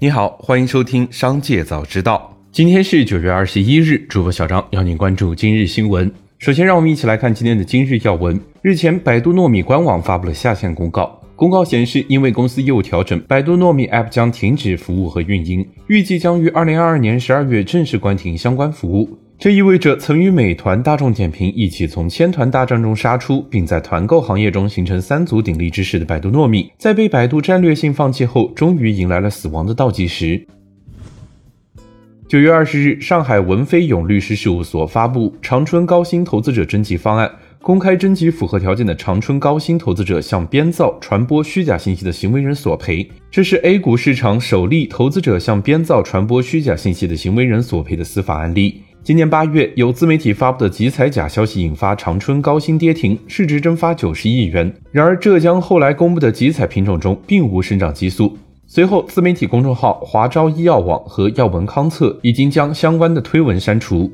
你好，欢迎收听《商界早知道》。今天是九月二十一日，主播小张邀您关注今日新闻。首先，让我们一起来看今天的今日要闻。日前，百度糯米官网发布了下线公告。公告显示，因为公司业务调整，百度糯米 App 将停止服务和运营，预计将于二零二二年十二月正式关停相关服务。这意味着曾与美团、大众点评一起从千团大战中杀出，并在团购行业中形成三足鼎立之势的百度糯米，在被百度战略性放弃后，终于迎来了死亡的倒计时。九月二十日，上海文飞勇律师事务所发布长春高新投资者征集方案，公开征集符合条件的长春高新投资者向编造、传播虚假信息的行为人索赔。这是 A 股市场首例投资者向编造、传播虚假信息的行为人索赔的司法案例。今年八月，有自媒体发布的集采假消息引发长春高新跌停，市值蒸发九十亿元。然而，浙江后来公布的集采品种中并无生长激素。随后，自媒体公众号华招医药网和药文康测已经将相关的推文删除。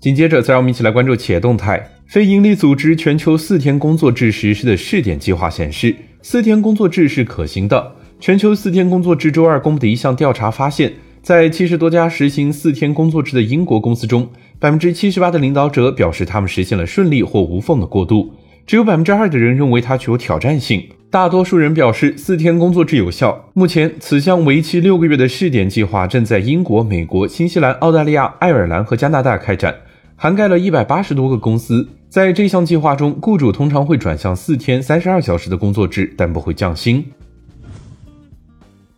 紧接着，再让我们一起来关注企业动态。非营利组织全球四天工作制实施的试点计划显示，四天工作制是可行的。全球四天工作制周二公布的一项调查发现。在七十多家实行四天工作制的英国公司中，百分之七十八的领导者表示他们实现了顺利或无缝的过渡，只有百分之二的人认为它具有挑战性。大多数人表示四天工作制有效。目前，此项为期六个月的试点计划正在英国、美国、新西兰、澳大利亚、爱尔兰和加拿大开展，涵盖了一百八十多个公司。在这项计划中，雇主通常会转向四天三十二小时的工作制，但不会降薪。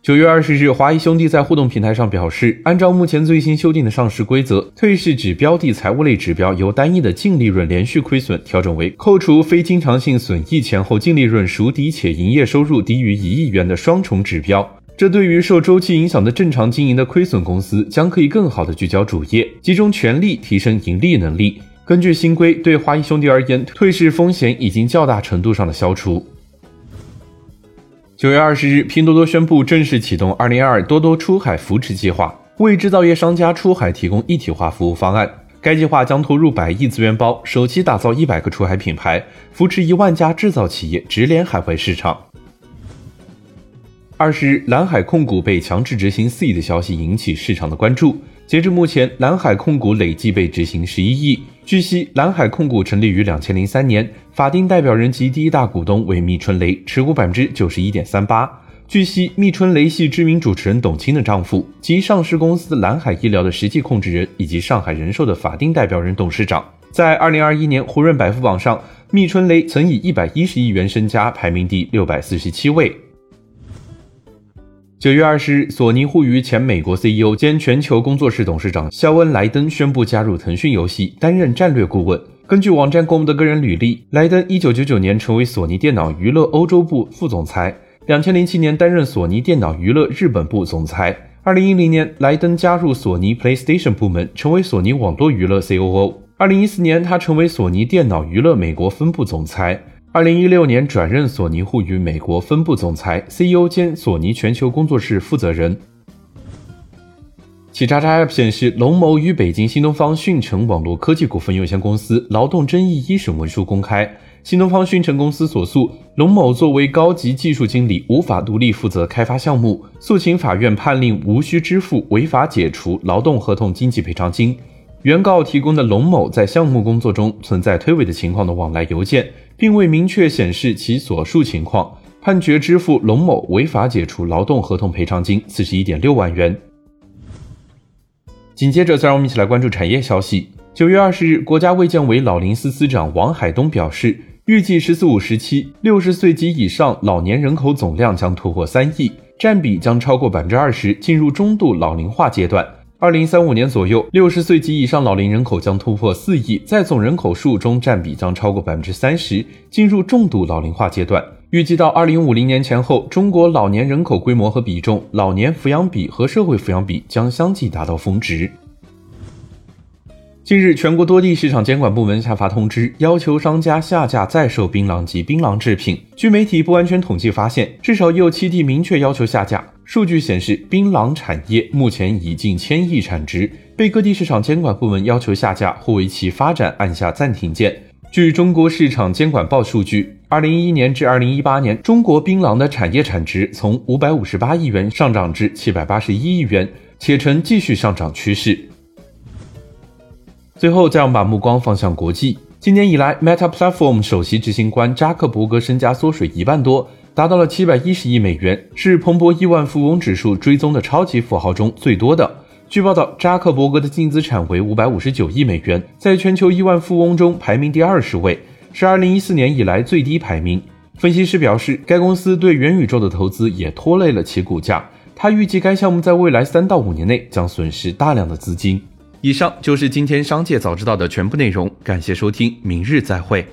九月二十日，华谊兄弟在互动平台上表示，按照目前最新修订的上市规则，退市指标的财务类指标由单一的净利润连续亏损调整为扣除非经常性损益前后净利润孰低且营业收入低于一亿元的双重指标。这对于受周期影响的正常经营的亏损公司，将可以更好的聚焦主业，集中全力提升盈利能力。根据新规，对华谊兄弟而言，退市风险已经较大程度上的消除。九月二十日，拼多多宣布正式启动二零二二多多出海扶持计划，为制造业商家出海提供一体化服务方案。该计划将投入百亿资源包，首期打造一百个出海品牌，扶持一万家制造企业直连海外市场。二十日，蓝海控股被强制执行四亿的消息引起市场的关注。截至目前，蓝海控股累计被执行十一亿。据悉，蓝海控股成立于两千零三年，法定代表人及第一大股东为密春雷，持股百分之九十一点三八。据悉，密春雷系知名主持人董卿的丈夫，及上市公司蓝海医疗的实际控制人，以及上海人寿的法定代表人、董事长。在二零二一年胡润百富榜上，密春雷曾以一百一十亿元身家排名第六百四十七位。九月二十日，索尼互娱前美国 CEO 兼全球工作室董事长肖恩·莱登宣布加入腾讯游戏，担任战略顾问。根据网站公布的个人履历，莱登一九九九年成为索尼电脑娱乐欧洲部副总裁，两千零七年担任索尼电脑娱乐日本部总裁。二零一零年，莱登加入索尼 PlayStation 部门，成为索尼网络娱乐 COO。二零一四年，他成为索尼电脑娱乐美国分部总裁。二零一六年转任索尼互娱美国分部总裁、CEO 兼索尼全球工作室负责人。企查查 App 显示，龙某与北京新东方讯成网络科技股份有限公司劳动争议一审文书公开。新东方讯成公司所诉，龙某作为高级技术经理，无法独立负责开发项目，诉请法院判令无需支付违法解除劳动合同经济赔偿金。原告提供的龙某在项目工作中存在推诿的情况的往来邮件。并未明确显示其所述情况，判决支付龙某违法解除劳动合同赔偿金四十一点六万元。紧接着，再让我们一起来关注产业消息。九月二十日，国家卫健委老龄司司长王海东表示，预计“十四五”时期，六十岁及以上老年人口总量将突破三亿，占比将超过百分之二十，进入中度老龄化阶段。二零三五年左右，六十岁及以上老龄人口将突破四亿，在总人口数中占比将超过百分之三十，进入重度老龄化阶段。预计到二零五零年前后，中国老年人口规模和比重、老年抚养比和社会抚养比将相继达到峰值。近日，全国多地市场监管部门下发通知，要求商家下架在售槟榔及槟榔制品。据媒体不完全统计发现，至少已有七地明确要求下架。数据显示，槟榔产业目前已近千亿产值，被各地市场监管部门要求下架或为其发展按下暂停键。据中国市场监管报数据，二零一一年至二零一八年，中国槟榔的产业产值从五百五十八亿元上涨至七百八十一亿元，且呈继续上涨趋势。最后，再让把目光放向国际。今年以来，Meta Platform 首席执行官扎克伯格身家缩水一万多，达到了七百一十亿美元，是彭博亿万富翁指数追踪的超级富豪中最多的。据报道，扎克伯格的净资产为五百五十九亿美元，在全球亿万富翁中排名第二十位。是二零一四年以来最低排名。分析师表示，该公司对元宇宙的投资也拖累了其股价。他预计该项目在未来三到五年内将损失大量的资金。以上就是今天商界早知道的全部内容，感谢收听，明日再会。